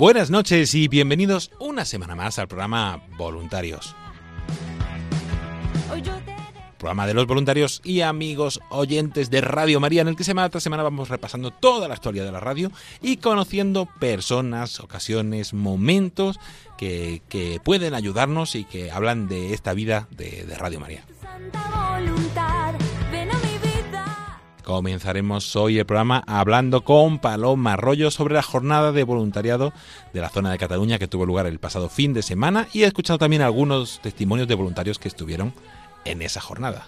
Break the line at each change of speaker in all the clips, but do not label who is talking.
Buenas noches y bienvenidos una semana más al programa Voluntarios. Programa de los voluntarios y amigos oyentes de Radio María, en el que semana tras semana vamos repasando toda la historia de la radio y conociendo personas, ocasiones, momentos que, que pueden ayudarnos y que hablan de esta vida de, de Radio María. Comenzaremos hoy el programa hablando con Paloma Arroyo sobre la jornada de voluntariado de la zona de Cataluña que tuvo lugar el pasado fin de semana y he escuchado también algunos testimonios de voluntarios que estuvieron en esa jornada.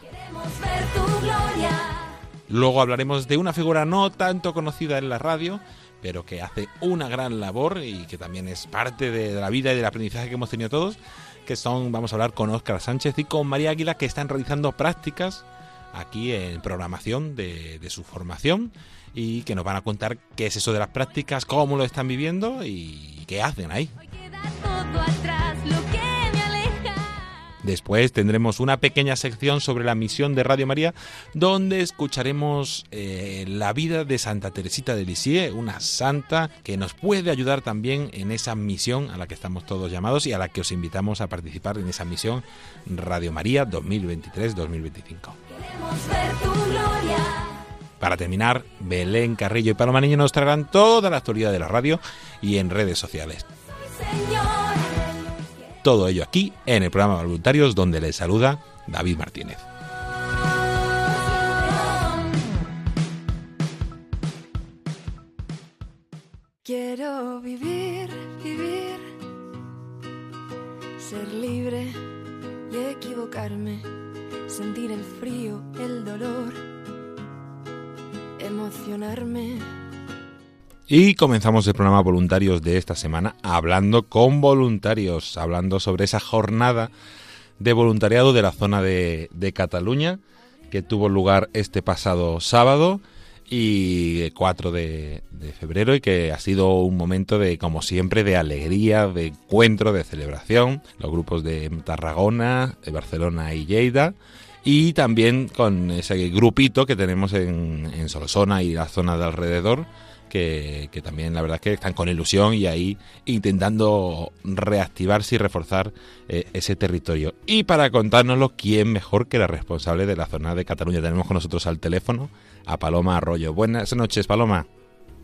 Luego hablaremos de una figura no tanto conocida en la radio, pero que hace una gran labor y que también es parte de la vida y del aprendizaje que hemos tenido todos, que son, vamos a hablar con Óscar Sánchez y con María Águila, que están realizando prácticas aquí en programación de, su formación y que nos van a contar qué es eso de las prácticas, cómo lo están viviendo y qué hacen ahí. Después tendremos una pequeña sección sobre la misión de Radio María, donde escucharemos eh, la vida de Santa Teresita de Lisieux, una santa que nos puede ayudar también en esa misión a la que estamos todos llamados y a la que os invitamos a participar en esa misión Radio María 2023-2025.
Queremos ver tu gloria.
Para terminar, Belén Carrillo y Paloma Niño nos traerán toda la actualidad de la radio y en redes sociales.
Señor.
Todo ello aquí en el programa Voluntarios, donde les saluda David Martínez.
Quiero vivir, vivir, ser libre y equivocarme, sentir el frío, el dolor, emocionarme.
Y comenzamos el programa Voluntarios de esta semana hablando con voluntarios, hablando sobre esa jornada de voluntariado de la zona de, de Cataluña que tuvo lugar este pasado sábado y 4 de, febrero y que ha sido un momento de, como siempre, de alegría, de encuentro, de celebración. Los grupos de Tarragona, de Barcelona y Lleida y también con ese grupito que tenemos en, en Solsona y la zona de alrededor que, que también la verdad es que están con ilusión y ahí intentando reactivarse y reforzar eh, ese territorio. Y para contárnoslo, ¿quién mejor que la responsable de la zona de Cataluña? Tenemos con nosotros al teléfono a Paloma Arroyo. Buenas noches, Paloma.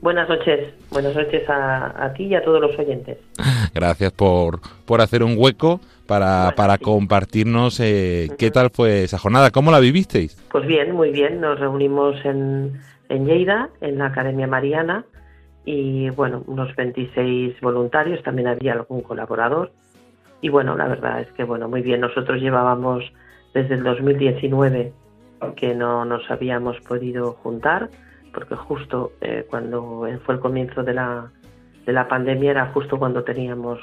Buenas noches, buenas noches a, a ti y a todos los oyentes.
Gracias por, por hacer un hueco para,
Bueno,
para
sí.
compartirnos eh, qué tal fue esa jornada, cómo la vivisteis.
Pues bien, muy bien, nos reunimos en, en Lleida, en la Academia Mariana, y bueno, unos 26 voluntarios, también había algún colaborador, y bueno, la verdad es que bueno, muy bien, nosotros llevábamos desde el 2019 que no nos habíamos podido juntar, porque justo eh, cuando fue el comienzo de la, de la pandemia era justo cuando teníamos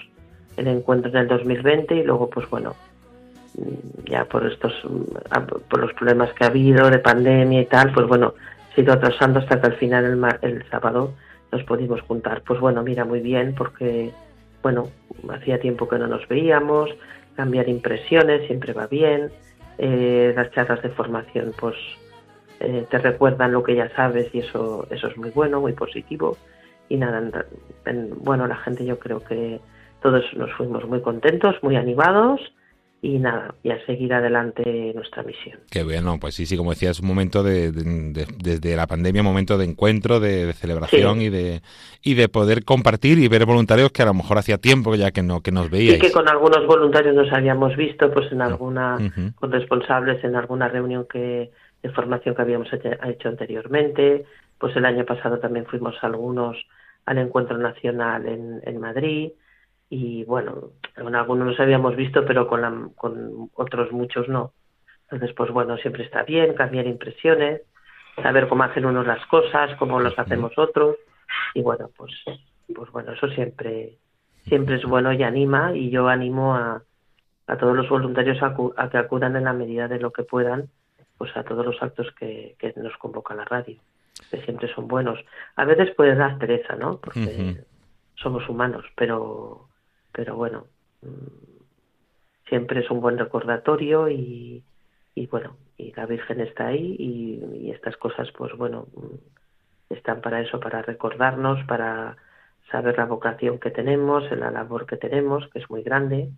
el encuentro en el 2020 y luego pues bueno, mm, ya por estos mm, por los problemas que ha habido de pandemia y tal, pues bueno, se ido atrasando hasta que al final el, ma- el sábado nos pudimos juntar. Pues bueno, mira, muy bien, porque bueno, hacía tiempo que no nos veíamos, cambiar impresiones siempre va bien, eh, las charlas de formación pues eh, te recuerdan lo que ya sabes y eso, eso es muy bueno, muy positivo. y nada, bueno, la gente yo creo que todos nos fuimos muy contentos, muy animados y nada, y a seguir adelante nuestra misión.
Qué bueno, pues sí, sí, como decía, es un momento de, desde la pandemia, un momento de encuentro, de, celebración y de y de poder compartir y ver voluntarios que a lo mejor hacía tiempo ya que no que nos veíais.
Y que con algunos voluntarios nos habíamos visto, pues en alguna, con responsables en alguna reunión que de formación que habíamos hecho anteriormente, pues el año pasado también fuimos algunos al encuentro nacional en, en Madrid y bueno, con algunos nos habíamos visto, pero con, con otros muchos no. Entonces, pues bueno, siempre está bien cambiar impresiones, saber cómo hacen unos las cosas, cómo los hacemos otros, y bueno, pues, pues bueno, eso siempre, siempre es bueno y anima, y yo animo a, a todos los voluntarios a, que acudan en la medida de lo que puedan, pues a todos los actos que, que nos convoca la radio, que siempre son buenos. A veces puede dar pereza, ¿no? Porque somos humanos, pero pero bueno, mm, siempre es un buen recordatorio y, y bueno, y la Virgen está ahí y, estas cosas, pues bueno, mm, están para eso, para recordarnos, para saber la vocación que tenemos, la labor que tenemos, que es muy grande,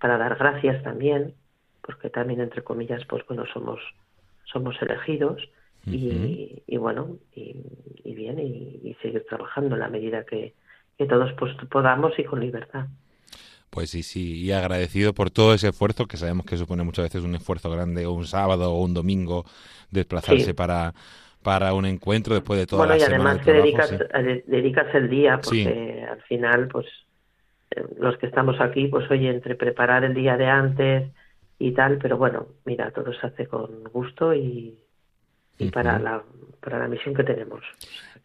para dar gracias también, porque también entre comillas, pues bueno, somos somos elegidos y, y, bueno, y, y bien, y, seguir trabajando en la medida que, que todos pues, podamos y con libertad.
Pues sí, sí, y agradecido por todo ese esfuerzo, que sabemos que supone muchas veces un esfuerzo grande, o un sábado o un domingo, desplazarse para, para un encuentro después de toda
bueno,
la
y además que dedicas, dedicas el día, porque al final, pues eh, los que estamos aquí, pues oye, entre preparar el día de antes y tal, pero bueno, mira, todo se hace con gusto y, y para, la, para la misión que tenemos.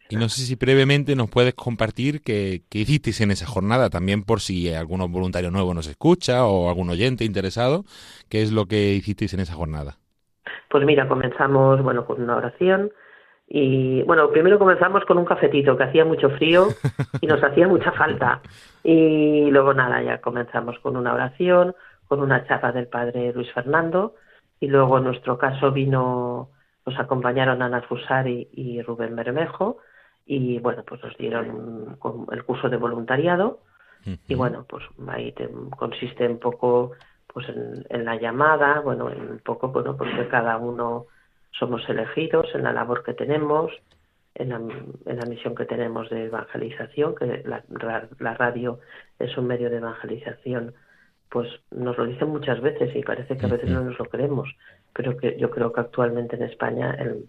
Y no sé si brevemente nos puedes compartir qué, qué hicisteis en esa jornada, también por si algún voluntario nuevo nos escucha o algún oyente interesado, qué es lo que hicisteis en esa jornada.
Pues mira, comenzamos bueno con una oración y bueno, primero comenzamos con un cafetito que hacía mucho frío y nos hacía mucha falta. Y luego nada, ya comenzamos con una oración, con una chapa del padre Luis Fernando y luego en nuestro caso vino nos acompañaron Ana Fusari y Rubén Bermejo y bueno, pues nos dieron el curso de voluntariado. Y bueno, pues ahí consiste un poco pues en, la llamada, bueno, en un poco, bueno, porque cada uno somos elegidos en la labor que tenemos, en la, en la misión que tenemos de evangelización, que la, la radio es un medio de evangelización, pues nos lo dicen muchas veces y parece que a veces no nos lo creemos, pero que yo creo que actualmente en España el,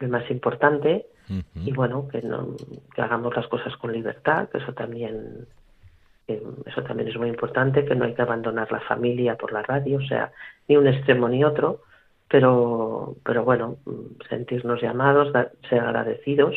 el más importante y bueno que no que hagamos las cosas con libertad que eso también eso también es muy importante que no hay que abandonar la familia por la radio o sea ni un extremo ni otro pero pero bueno sentirnos llamados ser agradecidos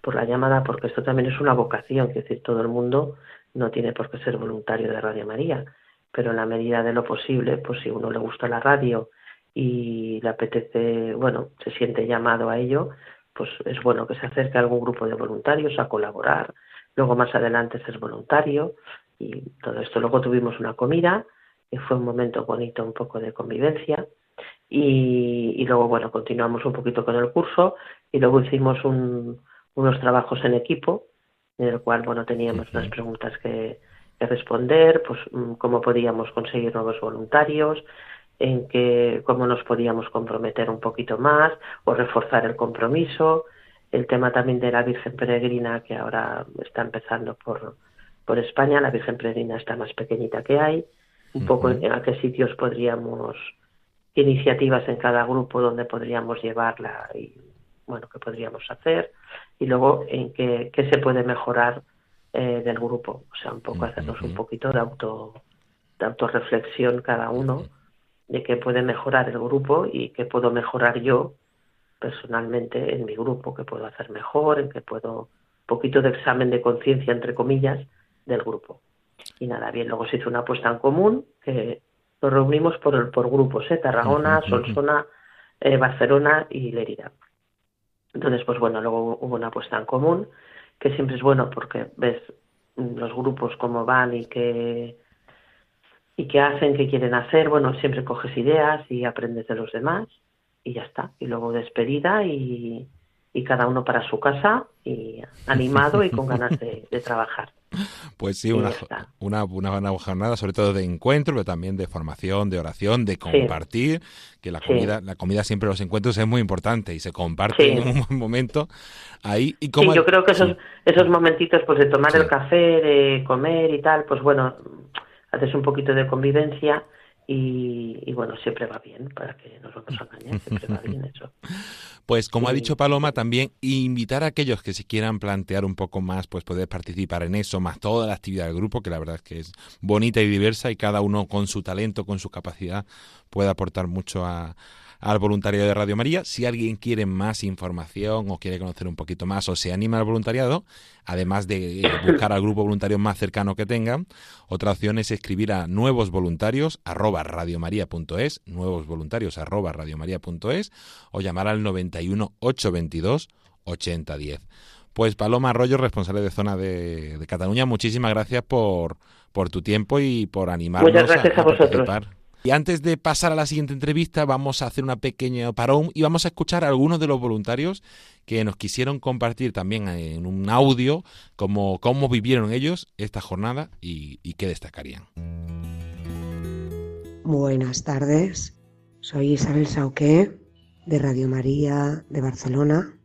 por la llamada porque esto también es una vocación es decir todo el mundo no tiene por qué ser voluntario de Radio María pero en la medida de lo posible pues si uno le gusta la radio y le apetece, bueno, se siente llamado a ello, pues es bueno que se acerque a algún grupo de voluntarios a colaborar. Luego más adelante ser voluntario y todo esto. Luego tuvimos una comida y fue un momento bonito, un poco de convivencia. Y, y luego, bueno, continuamos un poquito con el curso y luego hicimos un, unos trabajos en equipo en el cual, bueno, teníamos unas preguntas que, que responder, pues mm, cómo podíamos conseguir nuevos voluntarios, en que cómo nos podíamos comprometer un poquito más o reforzar el compromiso, el tema también de la Virgen Peregrina que ahora está empezando por, por España, la Virgen Peregrina está más pequeñita que hay, un poco en a qué sitios podríamos, iniciativas en cada grupo donde podríamos llevarla y bueno, qué podríamos hacer. Y luego en qué, qué se puede mejorar eh, del grupo, o sea, un poco hacernos un poquito de auto de autorreflexión cada uno de qué puede mejorar el grupo y qué puedo mejorar yo personalmente en mi grupo, qué puedo hacer mejor, en qué puedo un poquito de examen de conciencia entre comillas del grupo. Y nada, bien, luego se hizo una apuesta en común que nos reunimos por, por grupos, ¿eh? Tarragona, Solsona, eh, Barcelona y Lerida. Entonces, pues bueno, luego hubo una apuesta en común, que siempre es bueno porque ves los grupos cómo van y qué, y qué hacen, qué quieren hacer. Bueno, siempre coges ideas y aprendes de los demás y ya está. Y luego despedida y, y cada uno para su casa y animado y con ganas de, trabajar.
Pues sí, una, una, una, jornada sobre todo de encuentro, pero también de formación, de oración, de compartir, que la comida, la comida siempre los encuentros es muy importante y se comparte en un buen momento ahí. Y como
yo creo que esos, esos momentitos pues de tomar el café, de comer y tal, pues bueno, haces un poquito de convivencia y, bueno, siempre va bien, para que no nos engañen, siempre va bien eso.
Pues como ha dicho Paloma, también invitar a aquellos que se quieran plantear un poco más, pues poder participar en eso, más toda la actividad del grupo, que la verdad es que es bonita y diversa y cada uno con su talento, con su capacidad, puede aportar mucho a, al voluntariado de Radio María. Si alguien quiere más información o quiere conocer un poquito más o se anima al voluntariado, además de eh, buscar al grupo voluntario más cercano que tengan, otra opción es escribir a nuevos voluntarios arroba radiomaria.es, nuevos voluntarios arroba radiomaria.es o llamar al 91 822 8010. Pues Paloma Arroyo, responsable de zona de, Cataluña, muchísimas gracias por, por tu tiempo y por animarnos
Muchas gracias a, vosotros.
Y antes de pasar a la siguiente entrevista, vamos a hacer una pequeña parón y vamos a escuchar a algunos de los voluntarios que nos quisieron compartir también en un audio cómo, cómo vivieron ellos esta jornada y, y qué destacarían.
Buenas tardes, soy Isabel Sauqué de Radio María de Barcelona.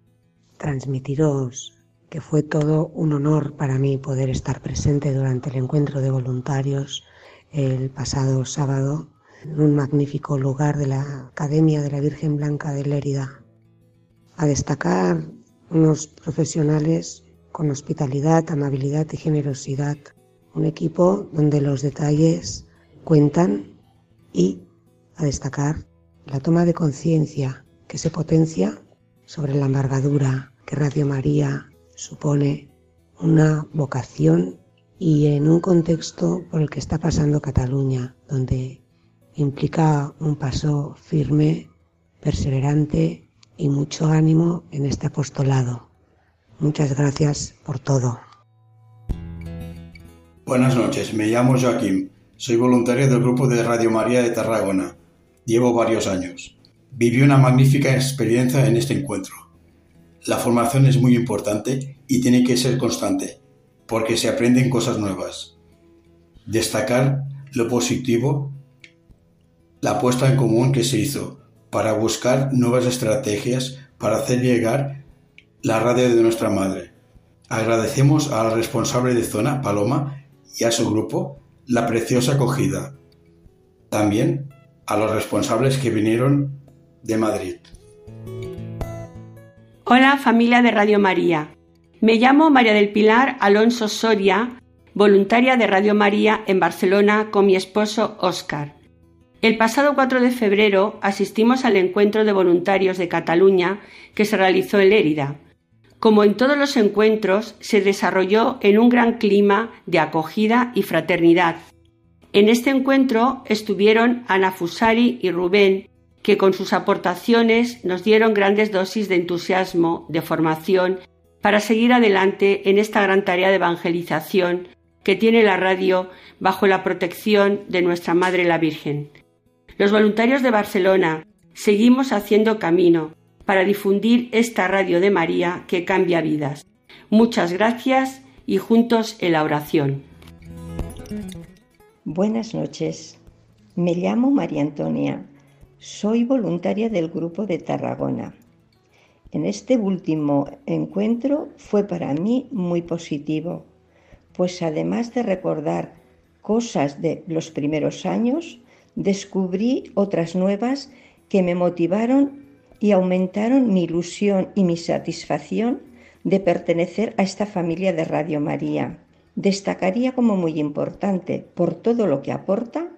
Transmitiros que fue todo un honor para mí poder estar presente durante el encuentro de voluntarios el pasado sábado en un magnífico lugar de la Academia de la Virgen Blanca de Lérida. A destacar unos profesionales con hospitalidad, amabilidad y generosidad. Un equipo donde los detalles cuentan y a destacar la toma de conciencia que se potencia sobre la envergadura que Radio María supone una vocación y en un contexto por el que está pasando Cataluña, donde implica un paso firme, perseverante y mucho ánimo en este apostolado. Muchas gracias por todo.
Buenas noches, me llamo Joaquín, soy voluntario del grupo de Radio María de Tarragona. Llevo varios años. Viví una magnífica experiencia en este encuentro. La formación es muy importante y tiene que ser constante, porque se aprenden cosas nuevas. Destacar lo positivo la puesta en común que se hizo para buscar nuevas estrategias para hacer llegar la radio de nuestra madre. Agradecemos a la responsable de zona, Paloma, y a su grupo la preciosa acogida. También a los responsables que vinieron de Madrid.
Hola familia de Radio María. Me llamo María del Pilar Alonso Soria, voluntaria de Radio María en Barcelona con mi esposo Óscar. El pasado 4 de febrero asistimos al encuentro de voluntarios de Cataluña que se realizó en Lérida. Como en todos los encuentros, se desarrolló en un gran clima de acogida y fraternidad. En este encuentro estuvieron Ana Fusari y Rubén, que con sus aportaciones nos dieron grandes dosis de entusiasmo, de formación, para seguir adelante en esta gran tarea de evangelización que tiene la radio bajo la protección de nuestra Madre la Virgen. Los voluntarios de Barcelona seguimos haciendo camino para difundir esta radio de María que cambia vidas. Muchas gracias y juntos en la oración.
Buenas noches. Me llamo María Antonia. Soy voluntaria del grupo de Tarragona. En este último encuentro fue para mí muy positivo, pues además de recordar cosas de los primeros años, descubrí otras nuevas que me motivaron y aumentaron mi ilusión y mi satisfacción de pertenecer a esta familia de Radio María. Destacaría como muy importante, por todo lo que aporta,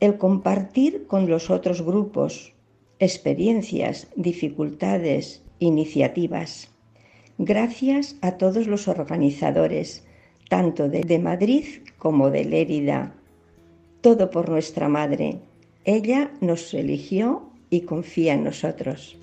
el compartir con los otros grupos experiencias, dificultades, iniciativas. Gracias a todos los organizadores, tanto de, Madrid como de Lérida, todo por nuestra Madre. Ella nos eligió y confía en nosotros.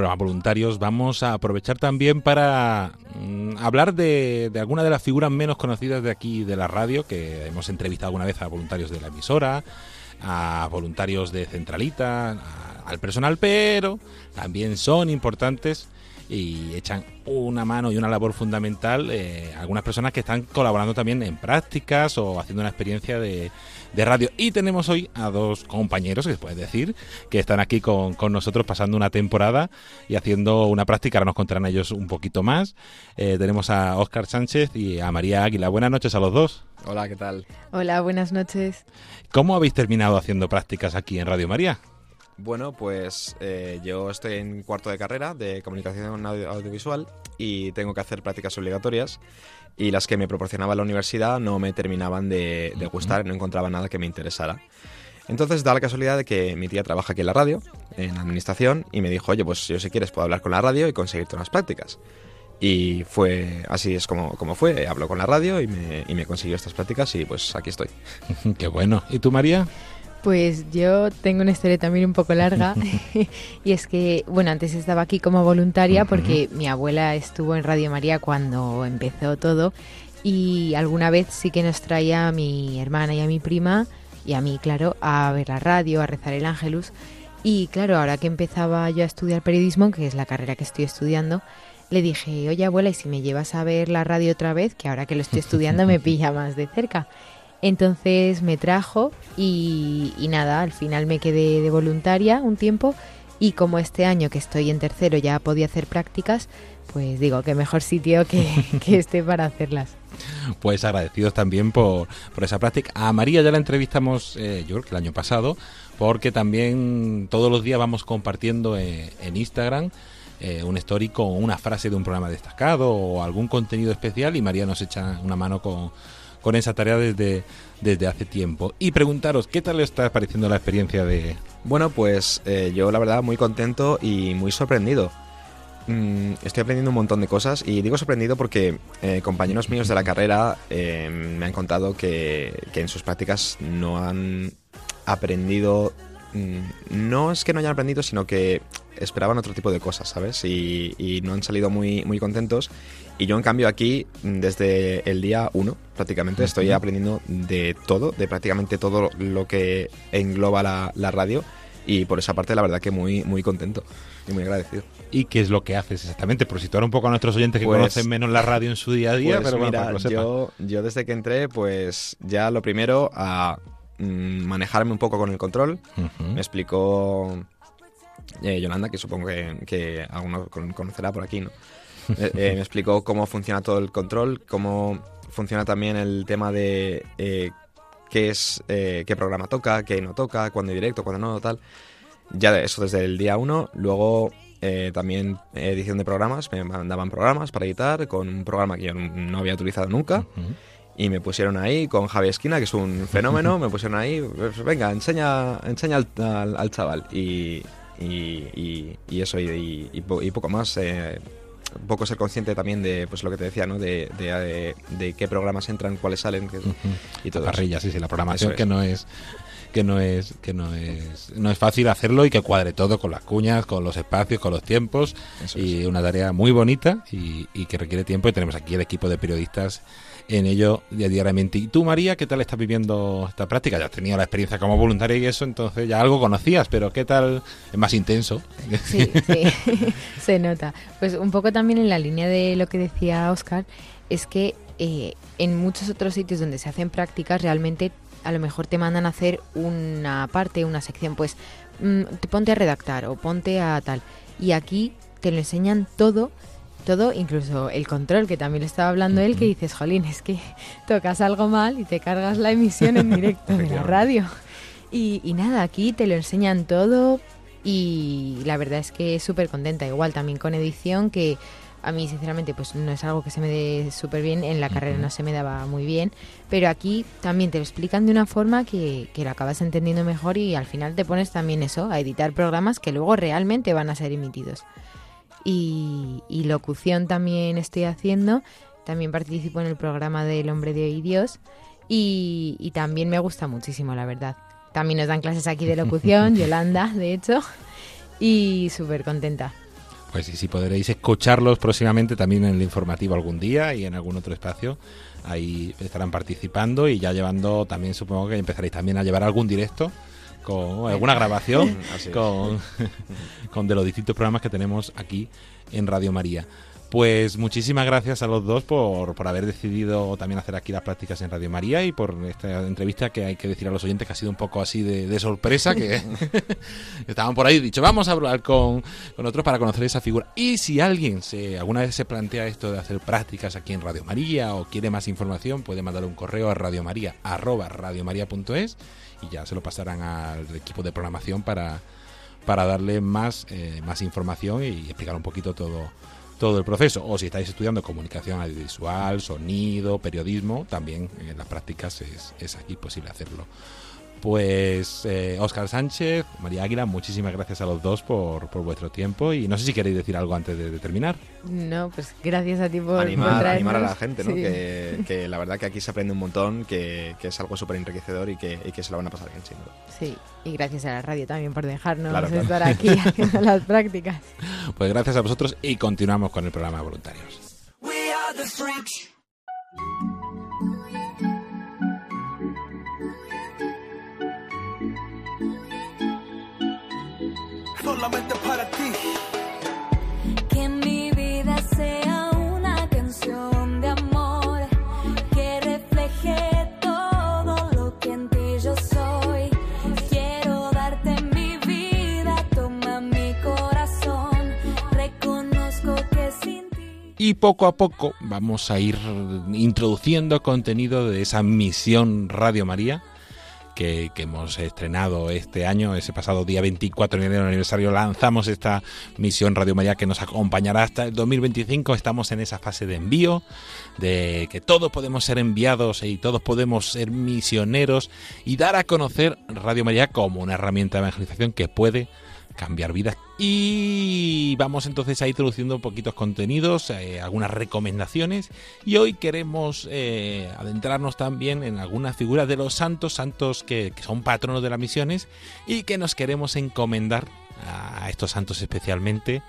Programa Voluntarios vamos a aprovechar también para mm, hablar de, de alguna de las figuras menos conocidas de aquí de la radio, que hemos entrevistado alguna vez a voluntarios de la emisora, a voluntarios de Centralita, a- al personal, pero también son importantes y echan una mano y una labor fundamental eh, algunas personas que están colaborando también en prácticas o haciendo una experiencia de, de radio. Y tenemos hoy a dos compañeros, que se puede decir, que están aquí con, con nosotros pasando una temporada y haciendo una práctica. Ahora nos contarán ellos un poquito más. Eh, tenemos a Óscar Sánchez y a María Águila. Buenas noches a los dos.
Hola, ¿qué tal?
Hola, buenas noches.
¿Cómo habéis terminado haciendo prácticas aquí en Radio María?
Bueno, pues eh, yo estoy en cuarto de carrera de comunicación audio- audiovisual y tengo que hacer prácticas obligatorias y las que me proporcionaba la universidad no me terminaban de, de gustar, no encontraba nada que me interesara. Entonces da la casualidad de que mi tía trabaja aquí en la radio, en administración, y me dijo, oye, pues yo si quieres puedo hablar con la radio y conseguirte unas prácticas. Y fue así es como, como fue, habló con la radio y me, y me consiguió estas prácticas y pues aquí estoy.
Qué bueno. ¿Y tú, María?
Pues yo tengo una historia también un poco larga y es que, bueno, antes estaba aquí como voluntaria porque mi abuela estuvo en Radio María cuando empezó todo y alguna vez sí que nos traía a mi hermana y a mi prima y a mí, claro, a ver la radio, a rezar el ángelus y claro, ahora que empezaba yo a estudiar periodismo, que es la carrera que estoy estudiando, le dije, oye abuela, ¿y si me llevas a ver la radio otra vez? Que ahora que lo estoy estudiando me pilla más de cerca. Entonces me trajo y, y nada, al final me quedé de voluntaria un tiempo y como este año que estoy en tercero ya podía hacer prácticas, pues digo que mejor sitio que, que este para hacerlas.
Pues agradecidos también por, por esa práctica. A María ya la entrevistamos, eh, yo creo que el año pasado, porque también todos los días vamos compartiendo eh, en Instagram eh, un story con una frase de un programa destacado o algún contenido especial y María nos echa una mano con, con esa tarea desde, desde hace tiempo. Y preguntaros, ¿qué tal le está pareciendo la experiencia de...
Bueno, pues eh, yo la verdad muy contento y muy sorprendido. Mm, estoy aprendiendo un montón de cosas y digo sorprendido porque eh, compañeros míos de la carrera eh, me han contado que, que en sus prácticas no han aprendido... mm, no es que no hayan aprendido, sino que esperaban otro tipo de cosas, ¿sabes? Y, y no han salido muy, muy contentos. Y yo, en cambio, aquí, mm, desde el día uno, prácticamente, estoy aprendiendo de todo, de prácticamente todo lo que engloba la, la radio. Y por esa parte, la verdad que muy, muy contento y muy agradecido.
¿Y qué es lo que haces exactamente? Por situar un poco a nuestros oyentes que
Pues-
conocen menos la radio en su día a día,
Pues
pero bueno,
mira,
para que lo sepan.
yo, yo desde que entré, pues ya lo primero a mm, manejarme un poco con el control. Me explicó eh, Yolanda, que supongo que, que alguno con- conocerá por aquí, ¿no? Eh, eh, me explicó cómo funciona todo el control, cómo funciona también el tema de eh, qué es, eh, qué programa toca, qué no toca, cuándo directo, cuándo no, tal. Ya de eso desde el día uno. Luego también edición de programas, me mandaban programas para editar con un programa que yo no había utilizado nunca. Y me pusieron ahí con Javi Esquina, que es un fenómeno, me pusieron ahí, pues, venga, enseña, enseña al, al- al chaval. Y, y, y- y eso, y, y po- y poco más. eh, un poco ser consciente también de pues lo que te decía, ¿no? De, de, de- de qué programas entran, cuáles salen que- y todo
la
eso.
parrilla, sí, sí, la programación
es.
que no es que no es que no es no es fácil hacerlo y que cuadre todo con las cuñas, con los espacios, con los tiempos y una tarea muy bonita y, y que requiere tiempo y tenemos aquí el equipo de periodistas en ello diariamente. ¿Y tú, María, qué tal estás viviendo esta práctica? Ya has tenido la experiencia como voluntaria y eso, entonces ya algo conocías, pero ¿qué tal? Es más intenso.
Sí, sí, se nota. Pues un poco también en la línea de lo que decía Oscar, es que eh, en muchos otros sitios donde se hacen prácticas realmente a lo mejor te mandan a hacer una parte, una sección, pues mm, te ponte a redactar o ponte a tal. Y aquí te lo enseñan todo, todo, incluso el control, que también lo estaba hablando él, que dices, jolín, es que tocas algo mal y te cargas la emisión en directo de la radio. Y, y nada, aquí te lo enseñan todo y la verdad es que súper contenta. Igual también con edición que A mí, sinceramente, pues no es algo que se me dé súper bien. En la carrera no se me daba muy bien. Pero aquí también te lo explican de una forma que, que lo acabas entendiendo mejor y al final te pones también eso, a editar programas que luego realmente van a ser emitidos. Y, y locución también estoy haciendo. También participo en el programa del Hombre de Hoy Dios. Y, y también me gusta muchísimo, la verdad. También nos dan clases aquí de locución, Yolanda, de hecho. Y súper contenta.
Pues sí, sí, podréis escucharlos próximamente también en el informativo algún día y en algún otro espacio. Ahí estarán participando y ya llevando también, supongo que empezaréis también a llevar algún directo con alguna grabación con, con de los distintos programas que tenemos aquí en Radio María. Pues muchísimas gracias a los dos por, por haber decidido también hacer aquí las prácticas en Radio María y por esta entrevista que hay que decir a los oyentes que ha sido un poco así de, de sorpresa, que estaban por ahí dicho, vamos a hablar con, con otros para conocer esa figura. Y si alguien se alguna vez se plantea esto de hacer prácticas aquí en Radio María o quiere más información, puede mandar un correo a radiomaria.es y ya se lo pasarán al equipo de programación para, para darle más, eh, más información y explicar un poquito todo todo el proceso. O si estáis estudiando comunicación audiovisual, sonido, periodismo, también en las prácticas es, es aquí posible hacerlo. Pues eh, Óscar Sánchez, María Águila, muchísimas gracias a los dos por, por vuestro tiempo y no sé si queréis decir algo antes de, de terminar.
No, pues gracias a ti por, por
animar,
traernos.
animar a la gente, ¿no?
Sí.
Que, que la verdad que aquí se aprende un montón, que, que es algo súper enriquecedor y que, y que se la van a pasar bien, sin duda.
Sí, y gracias a la radio también por dejarnos
Claro, claro.
estar aquí haciendo las prácticas.
Pues gracias a vosotros y continuamos con el programa de voluntarios.
We are the
Solamente para ti.
Que mi vida sea una canción de amor que refleje todo lo que en ti yo soy. Quiero darte mi vida, toma mi corazón. Reconozco que sin ti.
Y poco a poco vamos a ir introduciendo contenido de esa misión Radio María que, hemos estrenado este año, ese pasado día 24 de enero aniversario, lanzamos esta misión Radio María que nos acompañará hasta el 2025. Estamos en esa fase de envío, de que todos podemos ser enviados y todos podemos ser misioneros y dar a conocer Radio María como una herramienta de evangelización que puede cambiar vidas. Y vamos entonces a ir introduciendo poquitos contenidos, eh, algunas recomendaciones. Y hoy queremos eh, adentrarnos también en algunas figuras de los santos, santos que, son patronos de las misiones y que nos queremos encomendar a estos santos especialmente.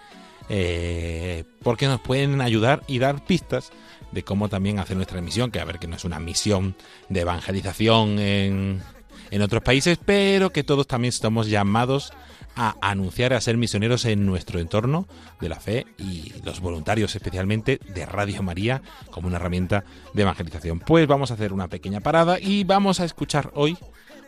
eh, porque nos pueden ayudar y dar pistas de cómo también hacer nuestra misión, que a ver que no es una misión de evangelización en, en otros países, pero que todos también estamos llamados a anunciar, a ser misioneros en nuestro entorno de la fe y los voluntarios especialmente de Radio María como una herramienta de evangelización. Pues vamos a hacer una pequeña parada y vamos a escuchar hoy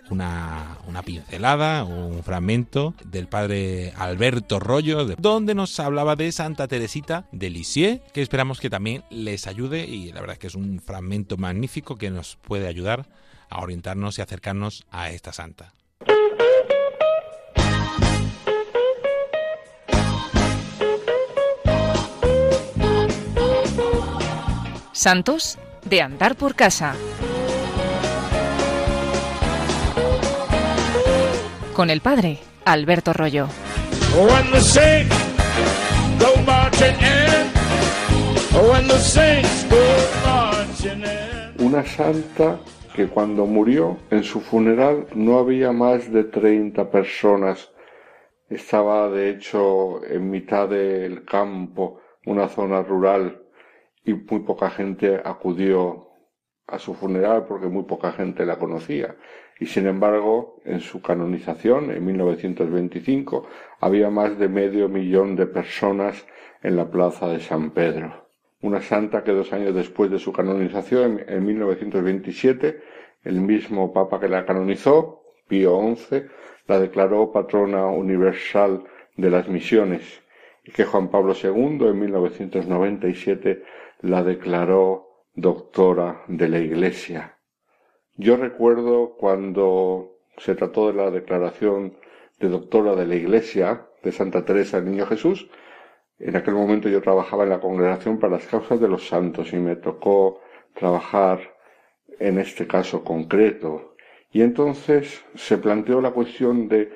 una, una pincelada, un fragmento del padre Alberto Rollo, de- donde nos hablaba de Santa Teresita de Lisieux, que esperamos que también les ayude y la verdad es que es un fragmento magnífico que nos puede ayudar a orientarnos y acercarnos a esta santa.
Santos de andar por casa. Con el padre Alberto Rollo.
Marching in.
Una santa que cuando murió en su funeral no había más de 30 personas. Estaba de hecho en mitad del campo, una zona rural, y muy poca gente acudió a su funeral porque muy poca gente la conocía. Y sin embargo, en su canonización, en 1925, había más de medio millón de personas en la plaza de San Pedro. Una santa que dos años después de su canonización, en 1927, el mismo papa que la canonizó, Pío XI, la declaró patrona universal de las misiones y que Juan Pablo II en 1997 la declaró doctora de la Iglesia. Yo recuerdo cuando se trató de la declaración de doctora de la Iglesia de Santa Teresa del Niño Jesús, En aquel momento yo trabajaba en la Congregación para las Causas de los Santos y me tocó trabajar en este caso concreto. Y entonces se planteó la cuestión de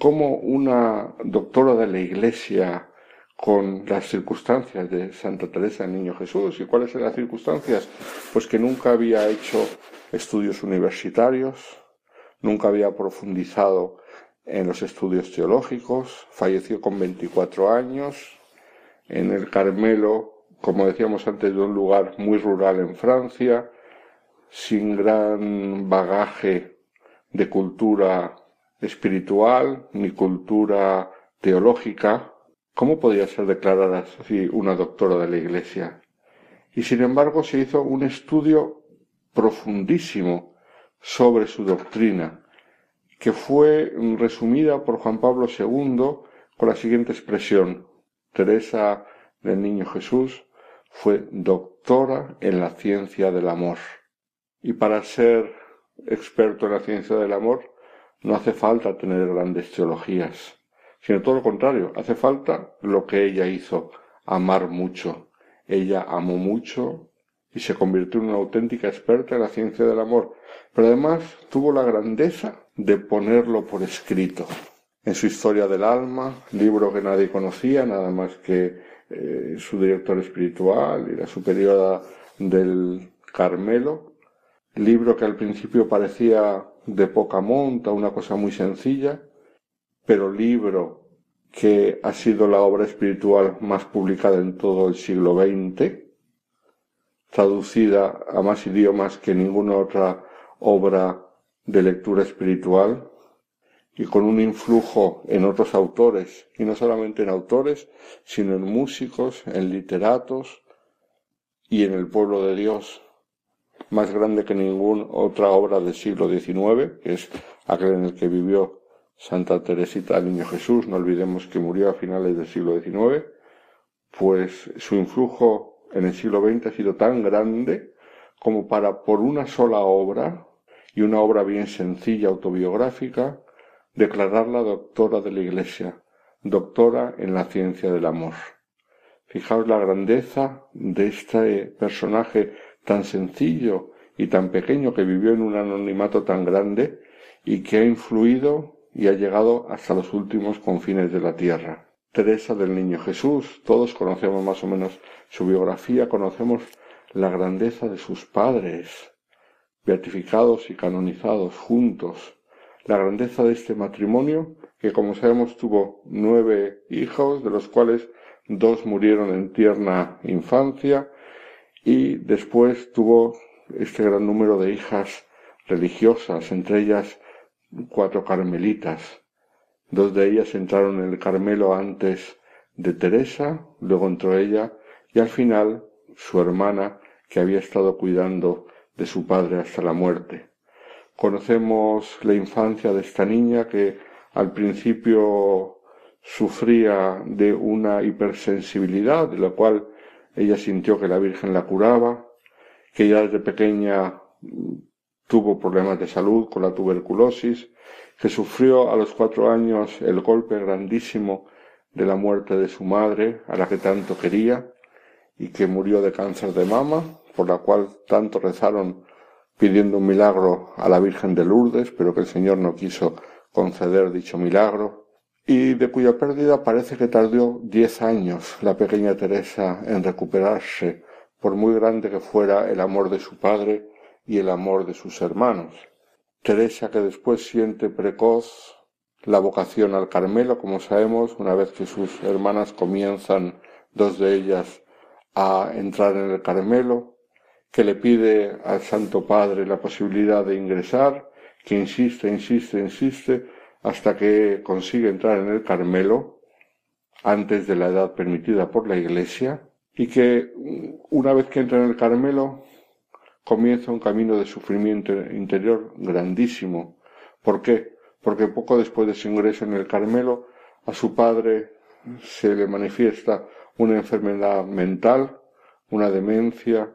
cómo una doctora de la Iglesia con las circunstancias de Santa Teresa del Niño Jesús. ¿Y cuáles eran las circunstancias? Pues que nunca había hecho estudios universitarios, nunca había profundizado en los estudios teológicos, falleció con 24 años, en el Carmelo, como decíamos antes, de un lugar muy rural en Francia, sin gran bagaje de cultura espiritual ni cultura teológica, ¿cómo podía ser declarada así una doctora de la Iglesia? Y sin embargo se hizo un estudio profundísimo sobre su doctrina, que fue resumida por Juan Pablo II con la siguiente expresión. Teresa del Niño Jesús fue doctora en la ciencia del amor. Y para ser experto en la ciencia del amor no hace falta tener grandes teologías, sino todo lo contrario, hace falta lo que ella hizo, amar mucho. Ella amó mucho y se convirtió en una auténtica experta en la ciencia del amor, pero además tuvo la grandeza de ponerlo por escrito. En su Historia del Alma, libro que nadie conocía, nada más que eh, su director espiritual y la superiora del Carmelo, libro que al principio parecía de poca monta, una cosa muy sencilla, pero libro que ha sido la obra espiritual más publicada en todo el siglo XX, traducida a más idiomas que ninguna otra obra de lectura espiritual y con un influjo en otros autores, y no solamente en autores, sino en músicos, en literatos y en el pueblo de Dios, más grande que ninguna otra obra del siglo XIX, que es aquel en el que vivió Santa Teresita del Niño Jesús, no olvidemos que murió a finales del siglo XIX, pues su influjo en el siglo XX ha sido tan grande como para por una sola obra, y una obra bien sencilla autobiográfica, declararla doctora de la Iglesia, doctora en la ciencia del amor. Fijaos la grandeza de este personaje tan sencillo y tan pequeño que vivió en un anonimato tan grande y que ha influido y ha llegado hasta los últimos confines de la tierra. Teresa del Niño Jesús, todos conocemos más o menos su biografía, conocemos la grandeza de sus padres, beatificados y canonizados juntos, la grandeza de este matrimonio, que como sabemos tuvo nueve hijos, de los cuales dos murieron en tierna infancia, y después tuvo este gran número de hijas religiosas, entre ellas cuatro carmelitas. Dos de ellas entraron en el Carmelo antes de Teresa, luego entró ella, y al final su hermana, que había estado cuidando de su padre hasta la muerte. Conocemos la infancia de esta niña que al principio sufría de una hipersensibilidad, de la cual ella sintió que la Virgen la curaba, que ya desde pequeña tuvo problemas de salud con la tuberculosis, que sufrió a los cuatro años el golpe grandísimo de la muerte de su madre, a la que tanto quería, y que murió de cáncer de mama, por la cual tanto rezaron pidiendo un milagro a la Virgen de Lourdes, pero que el Señor no quiso conceder dicho milagro, y de cuya pérdida parece que tardó diez años la pequeña Teresa en recuperarse, por muy grande que fuera el amor de su padre y el amor de sus hermanos. Teresa que después siente precoz la vocación al Carmelo, como sabemos, una vez que sus hermanas comienzan, dos de ellas, a entrar en el Carmelo, que le pide al Santo Padre la posibilidad de ingresar, que insiste, insiste, insiste, hasta que consigue entrar en el Carmelo antes de la edad permitida por la Iglesia, y que una vez que entra en el Carmelo comienza un camino de sufrimiento interior grandísimo. ¿Por qué? Porque poco después de su ingreso en el Carmelo, a su padre se le manifiesta una enfermedad mental, una demencia,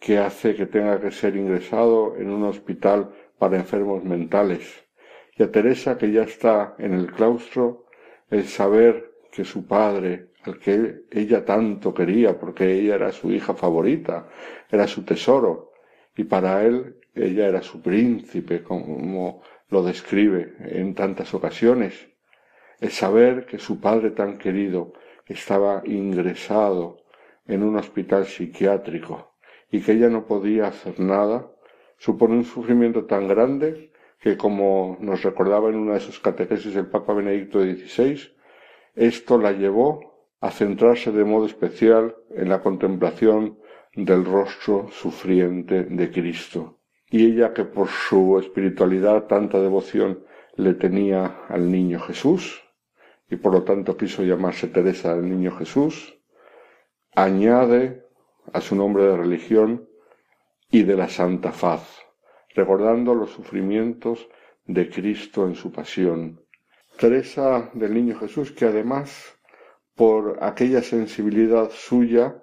que hace que tenga que ser ingresado en un hospital para enfermos mentales. Y a Teresa, que ya está en el claustro, el saber que su padre al que ella tanto quería, porque ella era su hija favorita, era su tesoro, y para él ella era su príncipe, como lo describe en tantas ocasiones. El saber que su padre tan querido estaba ingresado en un hospital psiquiátrico y que ella no podía hacer nada, supone un sufrimiento tan grande que, como nos recordaba en una de sus catequesis el Papa Benedicto XVI, esto la llevó a centrarse de modo especial en la contemplación del rostro sufriente de Cristo. Y ella que por su espiritualidad tanta devoción le tenía al niño Jesús, y por lo tanto quiso llamarse Teresa del Niño Jesús, añade a su nombre de religión y de la Santa Faz, recordando los sufrimientos de Cristo en su pasión. Teresa del Niño Jesús, que además, por aquella sensibilidad suya,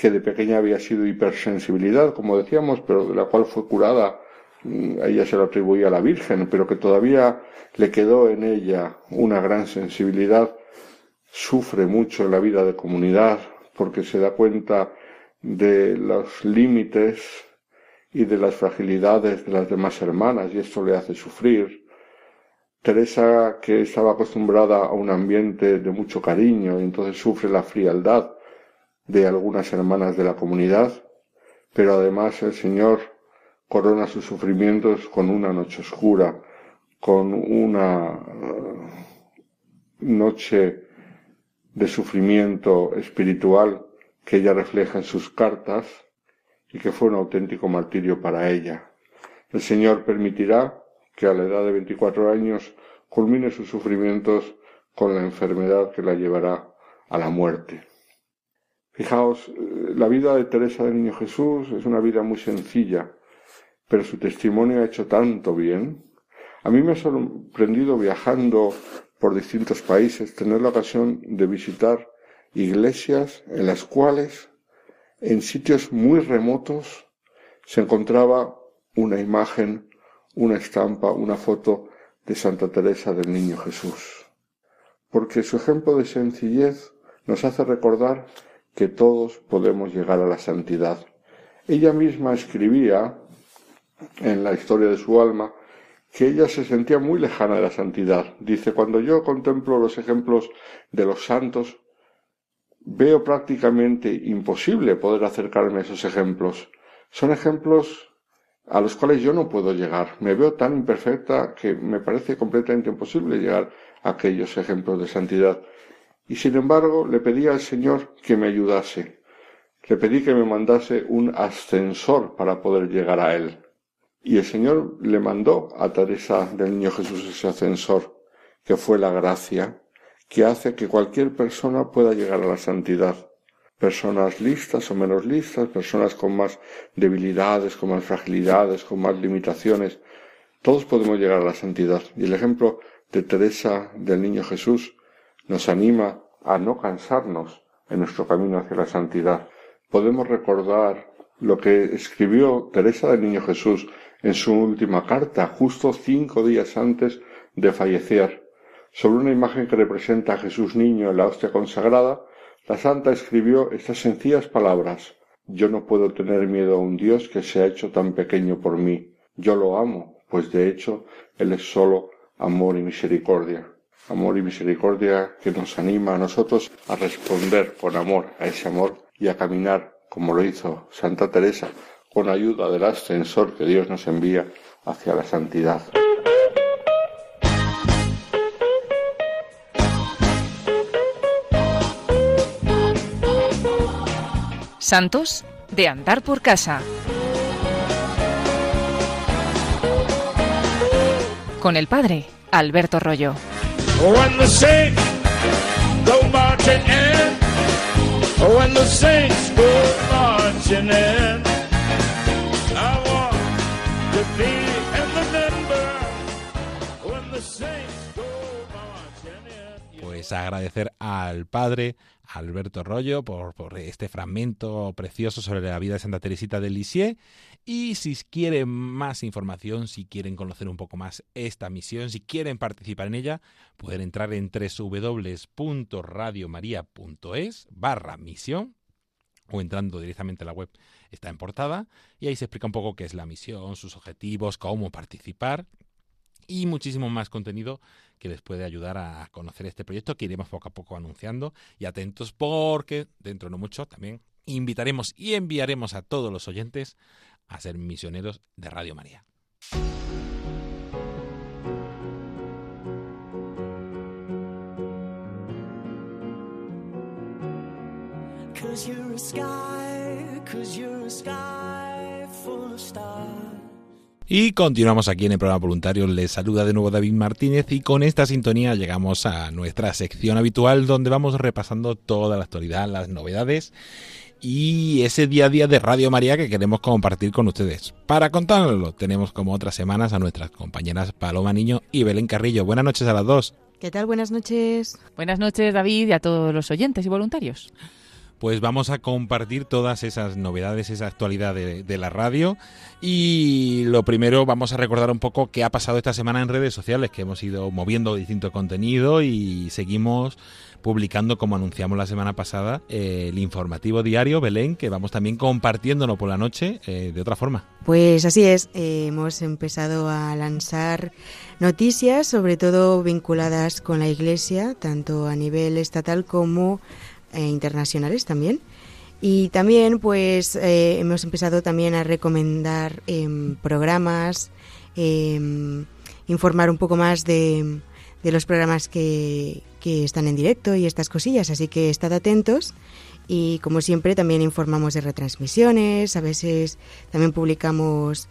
que de pequeña había sido hipersensibilidad, como decíamos, pero de la cual fue curada, mm, ella se lo atribuía a la Virgen, pero que todavía le quedó en ella una gran sensibilidad, sufre mucho en la vida de comunidad, porque se da cuenta de los límites y de las fragilidades de las demás hermanas y esto le hace sufrir. Teresa, que estaba acostumbrada a un ambiente de mucho cariño y entonces sufre la frialdad de algunas hermanas de la comunidad, pero además el Señor corona sus sufrimientos con una noche oscura, con una eh, noche de sufrimiento espiritual que ella refleja en sus cartas y que fue un auténtico martirio para ella. El Señor permitirá que a la edad de 24 años culmine sus sufrimientos con la enfermedad que la llevará a la muerte. Fijaos, eh, la vida de Teresa del Niño Jesús es una vida muy sencilla, pero su testimonio ha hecho tanto bien. A mí me ha sorprendido viajando por distintos países tener la ocasión de visitar iglesias en las cuales en sitios muy remotos se encontraba una imagen, una estampa, una foto de Santa Teresa del Niño Jesús. Porque su ejemplo de sencillez nos hace recordar que todos podemos llegar a la santidad. Ella misma escribía en la historia de su alma que ella se sentía muy lejana de la santidad. Dice, cuando yo contemplo los ejemplos de los santos, veo prácticamente imposible poder acercarme a esos ejemplos. Son ejemplos a los cuales yo no puedo llegar. Me veo tan imperfecta que me parece completamente imposible llegar a aquellos ejemplos de santidad. Y sin embargo le pedí al Señor que me ayudase. Le pedí que me mandase un ascensor para poder llegar a Él. Y el Señor le mandó a Teresa del Niño Jesús ese ascensor, que fue la gracia, que hace que cualquier persona pueda llegar a la santidad. Personas listas o menos listas, personas con más debilidades, con más fragilidades, con más limitaciones, todos podemos llegar a la santidad. Y el ejemplo de Teresa del Niño Jesús nos anima a no cansarnos en nuestro camino hacia la santidad. Podemos recordar lo que escribió Teresa del Niño Jesús en su última carta, justo cinco días antes de fallecer. Sobre una imagen que representa a Jesús niño en la hostia consagrada, la santa escribió estas sencillas palabras Yo no puedo tener miedo a un Dios que se ha hecho tan pequeño por mí. Yo lo amo, pues de hecho Él es solo amor y misericordia amor y misericordia que nos anima a nosotros a responder con amor a ese amor y a caminar como lo hizo Santa Teresa con ayuda del ascensor que Dios nos envía hacia la santidad.
Santos de andar por casa. Con el padre Alberto Rollo.
When the saints go marching in, when the saints go marching in, number when the saints go marching in.
Pues agradecer al padre Alberto Rollo por, por este fragmento precioso sobre la vida de Santa Teresita de Lisieux Y si quieren más información, si quieren conocer un poco más esta misión, si quieren participar en ella, pueden entrar en www.radiomaria.es barra misión o entrando directamente a la web está en portada y ahí se explica un poco qué es la misión, sus objetivos, cómo participar y muchísimo más contenido que les puede ayudar a conocer este proyecto que iremos poco a poco anunciando. Y atentos porque dentro de no mucho también invitaremos y enviaremos a todos los oyentes a ser misioneros de Radio María.
Cause you're a sky, cause you're a sky full of stars.
Y continuamos aquí en el programa voluntario. Les saluda de nuevo David Martínez y con esta sintonía llegamos a nuestra sección habitual donde vamos repasando toda la actualidad, las novedades y ese día a día de Radio María que queremos compartir con ustedes. Para contárnoslo tenemos como otras semanas a nuestras compañeras Paloma Niño y Belén Carrillo. Buenas noches a las dos.
¿Qué tal? Buenas noches.
Buenas noches, David, y a todos los oyentes y voluntarios.
Pues vamos a compartir todas esas novedades, esa actualidad de, de, la radio. Y lo primero, vamos a recordar un poco qué ha pasado esta semana en redes sociales, que hemos ido moviendo distinto contenido y seguimos publicando, como anunciamos la semana pasada, eh, el informativo diario Belén, que vamos también compartiéndolo por la noche eh, de otra forma.
Pues así es, eh, hemos empezado a lanzar noticias, sobre todo vinculadas con la Iglesia, tanto a nivel estatal como internacionales también. Y también pues hemos empezado también a recomendar eh, programas, informar un poco más de, de los programas que, que, están en directo y estas cosillas, así que estad atentos. Y como siempre también informamos de retransmisiones, a veces también publicamos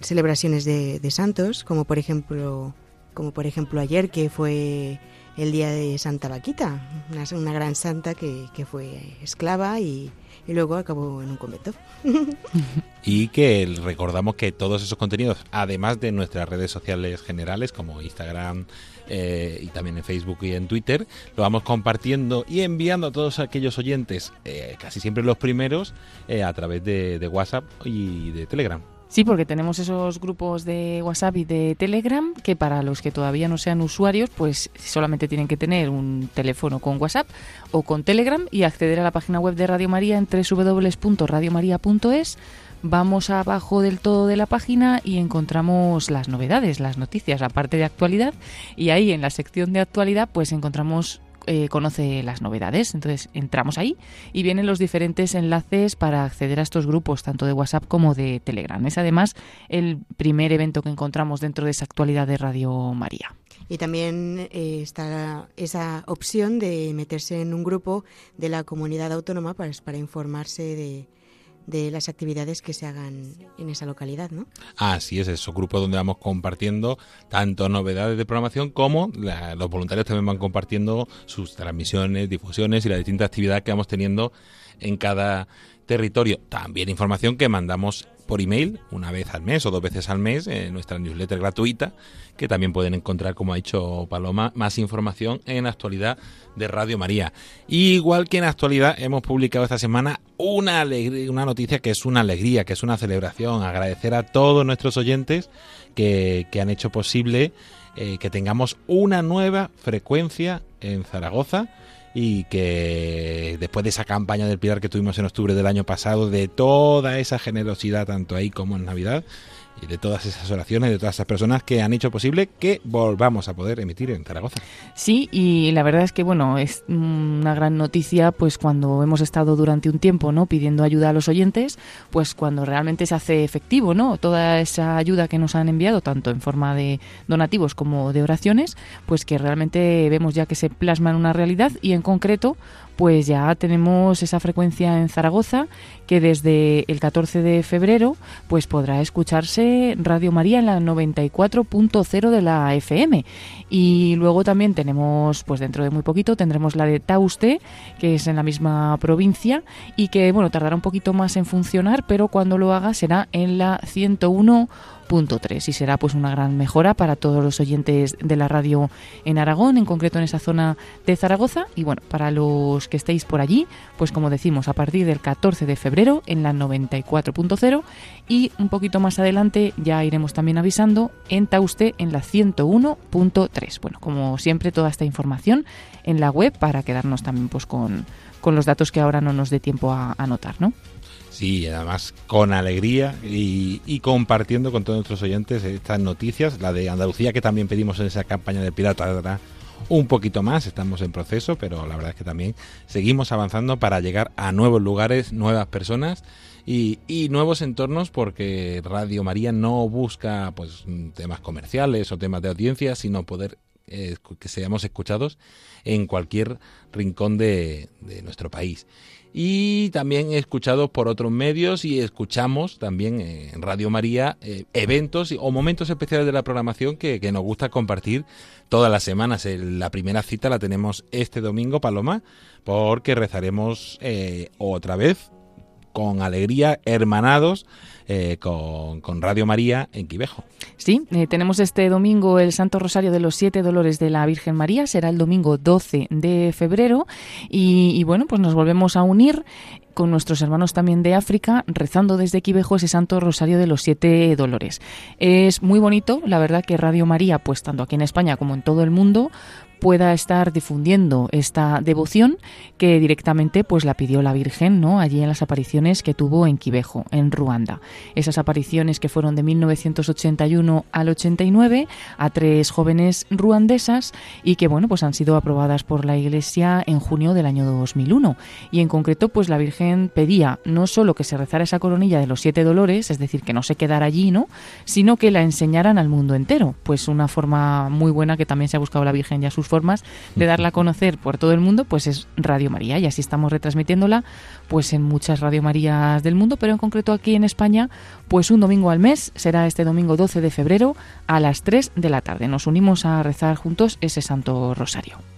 celebraciones de, de santos, como por ejemplo como por ejemplo ayer que fue el día de Santa Vaquita, una, una gran santa que, que fue esclava y, y, luego acabó en un convento.
y que recordamos que todos esos contenidos, además de nuestras redes sociales generales como Instagram eh, y también en Facebook y en Twitter, lo vamos compartiendo y enviando a todos aquellos oyentes, eh, casi siempre los primeros, eh, a través de, de WhatsApp y de Telegram.
Sí, porque tenemos esos grupos de WhatsApp y de Telegram que para los que todavía no sean usuarios, pues solamente tienen que tener un teléfono con WhatsApp o con Telegram y acceder a la página web de Radio María en www.radiomaria.es. Vamos abajo del todo de la página y encontramos las novedades, las noticias, la parte de actualidad y ahí en la sección de actualidad pues encontramos eh, conoce las novedades. Entonces entramos ahí y vienen los diferentes enlaces para acceder a estos grupos, tanto de WhatsApp como de Telegram. Es además el primer evento que encontramos dentro de esa actualidad de Radio María.
Y también eh, está esa opción de meterse en un grupo de la comunidad autónoma para, para informarse de, de las actividades que se hagan en esa localidad, ¿no?
Así es, esos grupos donde vamos compartiendo tanto novedades de programación como la, los voluntarios también van compartiendo sus transmisiones, difusiones y las distintas actividades que vamos teniendo en cada territorio. También información que mandamos por email una vez al mes o dos veces al mes en nuestra newsletter gratuita, que también pueden encontrar, como ha dicho Paloma, más información en actualidad de Radio María. igual que en actualidad hemos publicado esta semana una, una noticia que es una alegría, que es una celebración, agradecer a todos nuestros oyentes que, que han hecho posible eh, que tengamos una nueva frecuencia en Zaragoza y que después de esa campaña del Pilar que tuvimos en octubre del año pasado, de toda esa generosidad, tanto ahí como en Navidad, y de todas esas oraciones, de todas esas personas que han hecho posible que volvamos a poder emitir en Zaragoza.
Sí, y la verdad es que bueno, es una gran noticia pues cuando hemos estado durante un tiempo, ¿no? pidiendo ayuda a los oyentes, pues cuando realmente se hace efectivo, ¿no? Toda esa ayuda que nos han enviado tanto en forma de donativos como de oraciones, pues que realmente vemos ya que se plasma en una realidad y en concreto pues ya tenemos esa frecuencia en Zaragoza que desde el 14 de febrero pues podrá escucharse Radio María en la 94.0 de la FM y luego también tenemos pues dentro de muy poquito tendremos la de Tauste que es en la misma provincia y que bueno tardará un poquito más en funcionar pero cuando lo haga será en la 101 y será pues una gran mejora para todos los oyentes de la radio en Aragón, en concreto en esa zona de Zaragoza y bueno, para los que estéis por allí, pues como decimos, a partir del 14 de febrero en la 94.0 y un poquito más adelante ya iremos también avisando en Tauste en la 101.3. Bueno, como siempre toda esta información en la web para quedarnos también pues con, con los datos que ahora no nos dé tiempo a anotar, ¿no?
Sí, además con alegría y, compartiendo con todos nuestros oyentes estas noticias. La de Andalucía que también pedimos en esa campaña de pirata un poquito más, estamos en proceso, pero la verdad es que también seguimos avanzando para llegar a nuevos lugares, nuevas personas y, nuevos entornos porque Radio María no busca pues temas comerciales o temas de audiencia, sino poder eh, que seamos escuchados en cualquier rincón de nuestro país y también escuchados por otros medios y escuchamos también en Radio María eh, eventos o momentos especiales de la programación que, que, nos gusta compartir todas las semanas. La primera cita la tenemos este domingo, Paloma, porque rezaremos eh, otra vez con alegría, hermanados, eh, con, con, Radio María en Quivejo.
Sí, eh, tenemos este domingo el Santo Rosario de los Siete Dolores de la Virgen María, será el domingo 12 de febrero y, bueno, pues nos volvemos a unir con nuestros hermanos también de África, rezando desde Quivejo ese Santo Rosario de los Siete Dolores. Es muy bonito, la verdad que Radio María, pues tanto aquí en España como en todo el mundo, pueda estar difundiendo esta devoción que directamente pues la pidió la Virgen, ¿no? Allí en las apariciones que tuvo en Quivejo, en Ruanda. Esas apariciones que fueron de 1981 al 89 a tres jóvenes ruandesas y que bueno, pues han sido aprobadas por la Iglesia en junio del año 2001 y en concreto pues la Virgen pedía no solo que se rezara esa coronilla de los siete dolores, es decir, que no se quedara allí, ¿no? sino que la enseñaran al mundo entero. Pues una forma muy buena que también se ha buscado la Virgen ya sus formas de darla a conocer por todo el mundo, pues es Radio María y así estamos retransmitiéndola pues en muchas Radio Marías del mundo, pero en concreto aquí en España, pues un domingo al mes, será este domingo 12 de febrero a las 3 de la tarde. Nos unimos a rezar juntos ese Santo Rosario.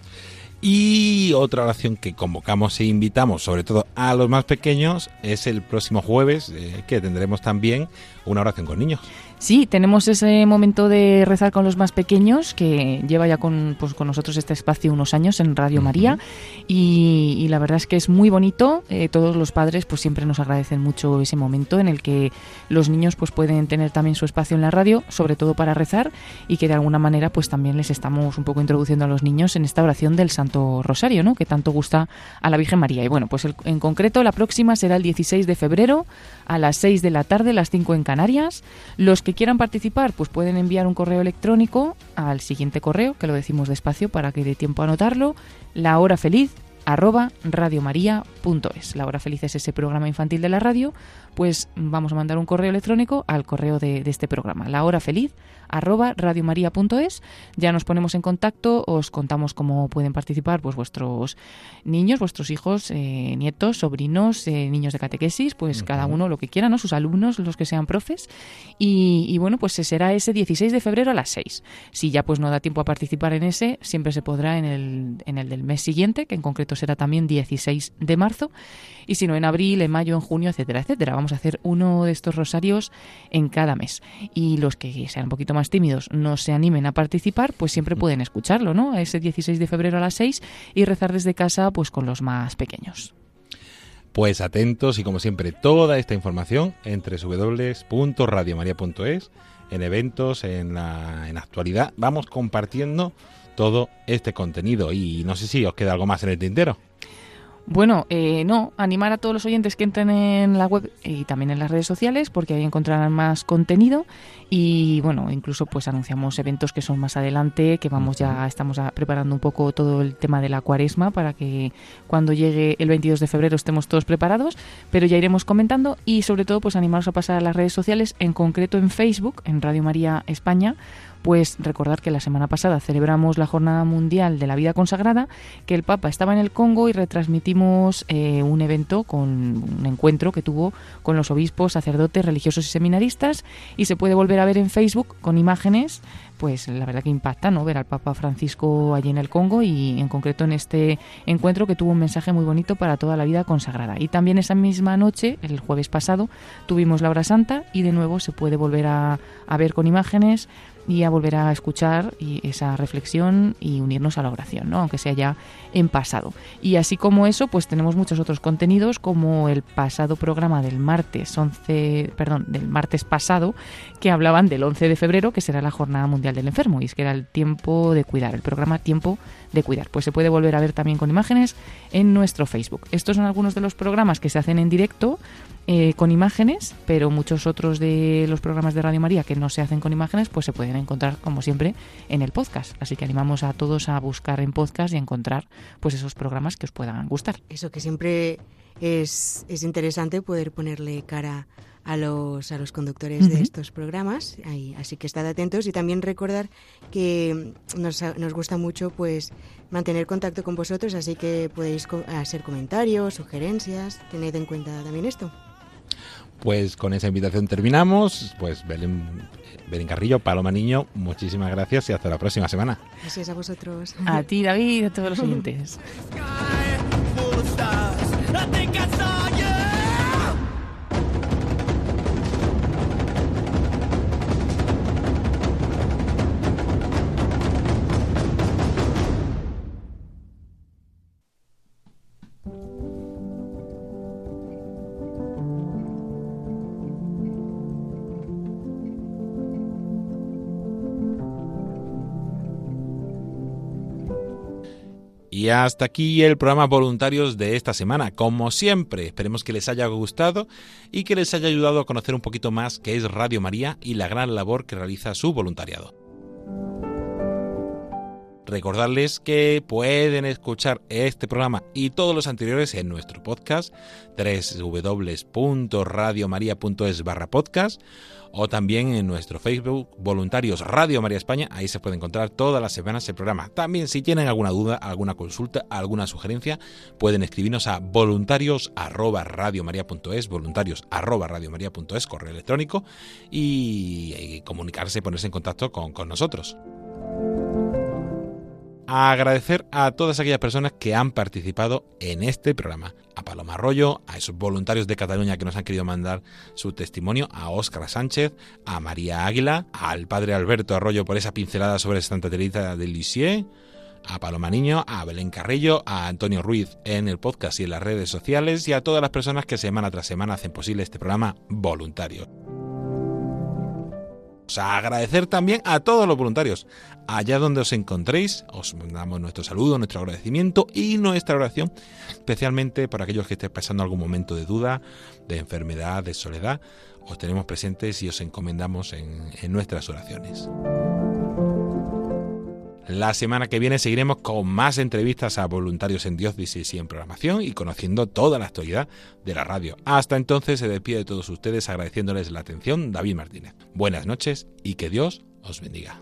Y otra oración que convocamos e invitamos, sobre todo a los más pequeños, es el próximo jueves, eh, que tendremos también una oración con niños.
Sí, tenemos ese momento de rezar con los más pequeños que lleva ya con, pues, con nosotros este espacio unos años en Radio María y, y, la verdad es que es muy bonito. Eh, todos los padres pues siempre nos agradecen mucho ese momento en el que los niños pues pueden tener también su espacio en la radio, sobre todo para rezar y que de alguna manera pues también les estamos un poco introduciendo a los niños en esta oración del Santo Rosario, ¿no? Que tanto gusta a la Virgen María. Y bueno, pues el, en concreto la próxima será el 16 de febrero a las 6 de la tarde, las 5 en Canarias. Los que quieran participar, pues pueden enviar un correo electrónico al siguiente correo, que lo decimos despacio para que dé tiempo a anotarlo, la hora feliz arroba radiomaria.es. La hora feliz es ese programa infantil de la radio, pues vamos a mandar un correo electrónico al correo de, de este programa, la hora feliz arroba radiomaria.es. Ya nos ponemos en contacto, os contamos cómo pueden participar pues vuestros niños, vuestros hijos, eh, nietos, sobrinos, eh, niños de catequesis, pues uh -huh. cada uno lo que quiera, ¿no? Sus alumnos, los que sean profes. Y, y, bueno, pues será ese 16 de febrero a las 6. Si ya pues no da tiempo a participar en ese, siempre se podrá en el, en el del mes siguiente, que en concreto será también 16 de marzo. Y si no, en abril, en mayo, en junio, etcétera, etcétera. Vamos a hacer uno de estos rosarios en cada mes. Y los que sean un poquito más tímidos no se animen a participar, pues siempre pueden escucharlo, ¿no? Ese 16 de febrero a las 6 y rezar desde casa pues con los más pequeños.
Pues atentos y como siempre toda esta información entre www.radiomaria.es en eventos, en la en actualidad, vamos compartiendo todo este contenido y no sé si os queda algo más en el tintero.
Bueno, eh, no, animar a todos los oyentes que entren en la web y también en las redes sociales porque ahí encontrarán más contenido. Y bueno, incluso pues anunciamos eventos que son más adelante, que vamos ya, estamos preparando un poco todo el tema de la cuaresma para que cuando llegue el 22 de febrero estemos todos preparados, pero ya iremos comentando y sobre todo pues animaros a pasar a las redes sociales, en concreto en Facebook, en Radio María España, pues recordar que la semana pasada celebramos la Jornada Mundial de la Vida Consagrada, que el Papa estaba en el Congo y retransmitimos eh, un evento con un encuentro que tuvo con los obispos, sacerdotes, religiosos y seminaristas y se puede volver a ver en Facebook con imágenes pues la verdad que impacta, ¿no? Ver al Papa Francisco allí en el Congo y en concreto en este encuentro que tuvo un mensaje muy bonito para toda la vida consagrada. Y también esa misma noche, el jueves pasado, tuvimos la hora santa y de nuevo se puede volver a ver con imágenes y a volver a escuchar y esa reflexión y unirnos a la oración, ¿no? aunque sea ya en pasado. Y así como eso, pues tenemos muchos otros contenidos como el pasado programa del martes 11, perdón, del martes pasado que hablaban del 11 de febrero, que será la Jornada Mundial del Enfermo y es que era el tiempo de cuidar, el programa Tiempo de cuidar. Pues se puede volver a ver también con imágenes en nuestro Facebook. Estos son algunos de los programas que se hacen en directo eh, con imágenes, pero muchos otros de los programas de Radio María que no se hacen con imágenes, pues se pueden encontrar, como siempre, en el podcast. Así que animamos a todos a buscar en podcast y a encontrar pues esos programas que os puedan gustar.
Eso que siempre es, es interesante poder ponerle cara a los, a los conductores de estos programas, ahí, así que estad atentos y también recordar que nos, nos gusta mucho pues mantener contacto con vosotros, así que podéis co- hacer comentarios, sugerencias, tened en cuenta también esto.
Pues con esa invitación terminamos. Pues Belén, Belén Carrillo, Paloma Niño, muchísimas gracias y hasta la próxima semana.
Gracias a vosotros.
A ti, David, y a todos los oyentes.
Y hasta aquí el programa voluntarios de esta semana. Como siempre, esperemos que les haya gustado y que les haya ayudado a conocer un poquito más qué es Radio María y la gran labor que realiza su voluntariado. Recordarles que pueden escuchar este programa y todos los anteriores en nuestro podcast www.radiomaria.es barra podcast o también en nuestro Facebook Voluntarios Radio María España. Ahí se puede encontrar todas las semanas el programa. También si tienen alguna duda, alguna consulta, alguna sugerencia, pueden escribirnos a voluntarios arroba radiomaria.es, voluntarios arroba radiomaria.es, correo electrónico y, y comunicarse, ponerse en contacto con, con nosotros. Agradecer a todas aquellas personas que han participado en este programa. A Paloma Arroyo, a esos voluntarios de Cataluña que nos han querido mandar su testimonio, a Óscar Sánchez, a María Águila, al padre Alberto Arroyo por esa pincelada sobre Santa Teresa de Lisieux, a Paloma Niño, a Belén Carrillo, a Antonio Ruiz en el podcast y en las redes sociales y a todas las personas que semana tras semana hacen posible este programa voluntario. Os agradecer también a todos los voluntarios. Allá donde os encontréis, os damos nuestro saludo, nuestro agradecimiento y nuestra oración, especialmente por aquellos que estén pasando algún momento de duda, de enfermedad, de soledad. Os tenemos presentes y os encomendamos en, en nuestras oraciones. La semana que viene seguiremos con más entrevistas a voluntarios en diócesis y en programación y conociendo toda la actualidad de la radio. Hasta entonces se despide de todos ustedes agradeciéndoles la atención David Martínez. Buenas noches y que Dios os bendiga.